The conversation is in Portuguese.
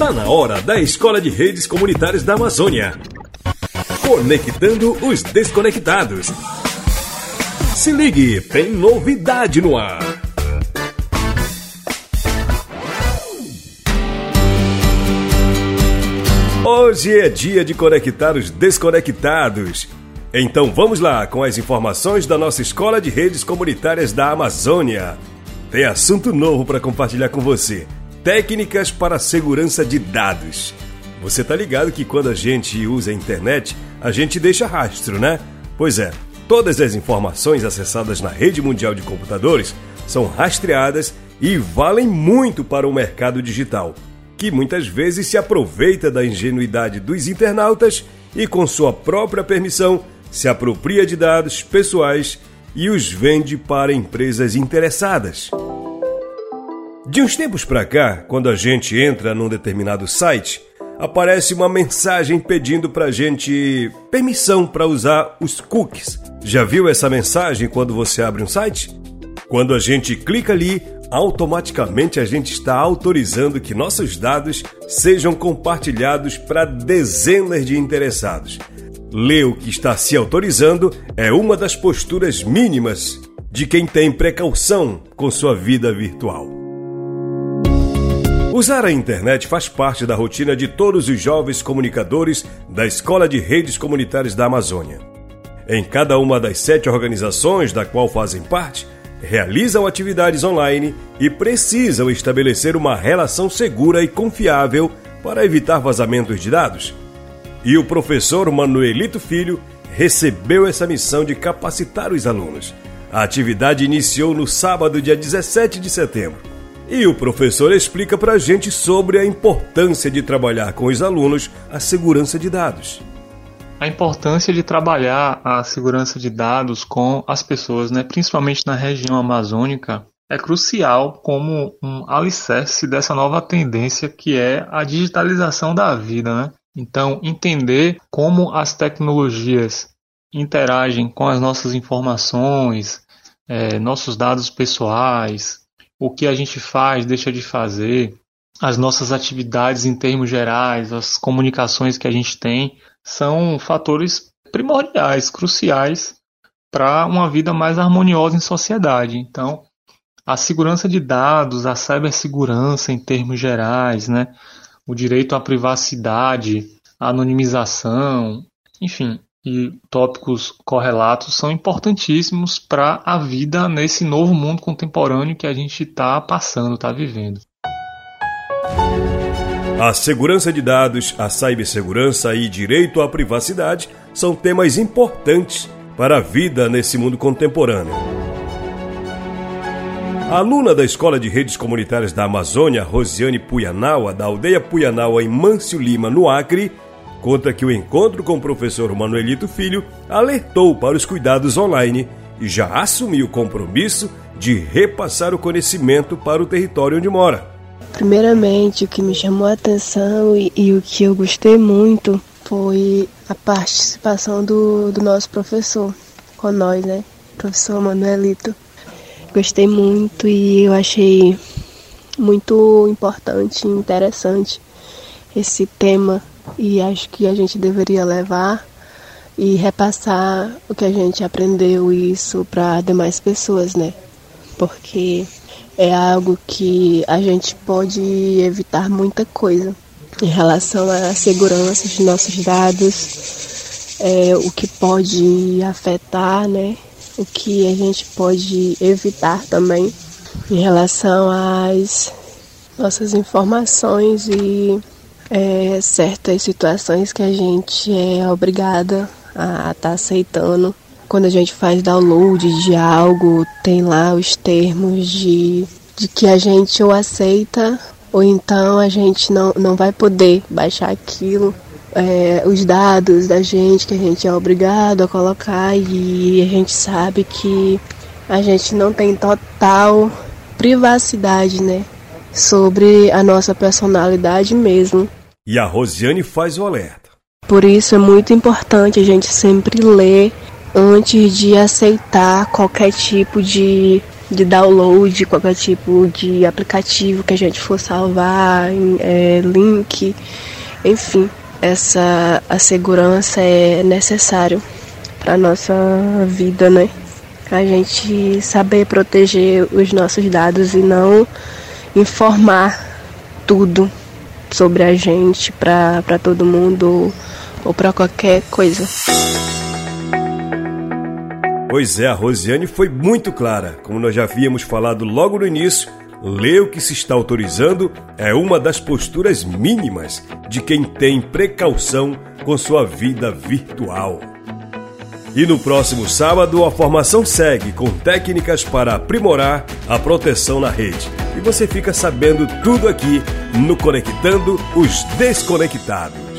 Tá na hora da Escola de Redes Comunitárias da Amazônia. Conectando os desconectados. Se ligue, tem novidade no ar. Hoje é dia de conectar os desconectados. Então vamos lá com as informações da nossa Escola de Redes Comunitárias da Amazônia. Tem assunto novo para compartilhar com você. Técnicas para segurança de dados. Você tá ligado que quando a gente usa a internet, a gente deixa rastro, né? Pois é, todas as informações acessadas na rede mundial de computadores são rastreadas e valem muito para o mercado digital, que muitas vezes se aproveita da ingenuidade dos internautas e, com sua própria permissão, se apropria de dados pessoais e os vende para empresas interessadas. De uns tempos para cá, quando a gente entra num determinado site, aparece uma mensagem pedindo para gente permissão para usar os cookies. Já viu essa mensagem quando você abre um site? Quando a gente clica ali, automaticamente a gente está autorizando que nossos dados sejam compartilhados para dezenas de interessados. Ler o que está se autorizando é uma das posturas mínimas de quem tem precaução com sua vida virtual. Usar a internet faz parte da rotina de todos os jovens comunicadores da Escola de Redes Comunitárias da Amazônia. Em cada uma das sete organizações da qual fazem parte, realizam atividades online e precisam estabelecer uma relação segura e confiável para evitar vazamentos de dados. E o professor Manuelito Filho recebeu essa missão de capacitar os alunos. A atividade iniciou no sábado, dia 17 de setembro e o professor explica para a gente sobre a importância de trabalhar com os alunos a segurança de dados. A importância de trabalhar a segurança de dados com as pessoas, né, principalmente na região amazônica, é crucial como um alicerce dessa nova tendência que é a digitalização da vida. Né? Então, entender como as tecnologias interagem com as nossas informações, é, nossos dados pessoais, o que a gente faz, deixa de fazer, as nossas atividades em termos gerais, as comunicações que a gente tem, são fatores primordiais, cruciais para uma vida mais harmoniosa em sociedade. Então, a segurança de dados, a cibersegurança em termos gerais, né? o direito à privacidade, a anonimização, enfim, e tópicos correlatos são importantíssimos para a vida nesse novo mundo contemporâneo que a gente está passando, está vivendo. A segurança de dados, a cibersegurança e direito à privacidade são temas importantes para a vida nesse mundo contemporâneo. A aluna da Escola de Redes Comunitárias da Amazônia, Rosiane Puyanawa, da aldeia Puyanawa em Mâncio Lima, no Acre, conta que o encontro com o professor Manuelito Filho alertou para os cuidados online e já assumiu o compromisso de repassar o conhecimento para o território onde mora. Primeiramente, o que me chamou a atenção e, e o que eu gostei muito foi a participação do, do nosso professor com nós, né? Professor Manuelito. Gostei muito e eu achei muito importante e interessante esse tema e acho que a gente deveria levar e repassar o que a gente aprendeu isso para demais pessoas, né? Porque é algo que a gente pode evitar muita coisa em relação à segurança de nossos dados, é, o que pode afetar, né? O que a gente pode evitar também em relação às nossas informações e é, certas situações que a gente é obrigada a estar tá aceitando. Quando a gente faz download de algo, tem lá os termos de, de que a gente ou aceita ou então a gente não, não vai poder baixar aquilo. É, os dados da gente que a gente é obrigado a colocar e a gente sabe que a gente não tem total privacidade, né? Sobre a nossa personalidade mesmo. E a Rosiane faz o alerta. Por isso é muito importante a gente sempre ler antes de aceitar qualquer tipo de de download, qualquer tipo de aplicativo que a gente for salvar, é, link, enfim, essa a segurança é necessário para nossa vida, né? A gente saber proteger os nossos dados e não informar tudo sobre a gente para todo mundo ou para qualquer coisa. Pois é, a Rosiane foi muito clara. Como nós já havíamos falado logo no início, ler o que se está autorizando é uma das posturas mínimas de quem tem precaução com sua vida virtual. E no próximo sábado, a formação segue com técnicas para aprimorar a proteção na rede. E você fica sabendo tudo aqui no Conectando os Desconectados.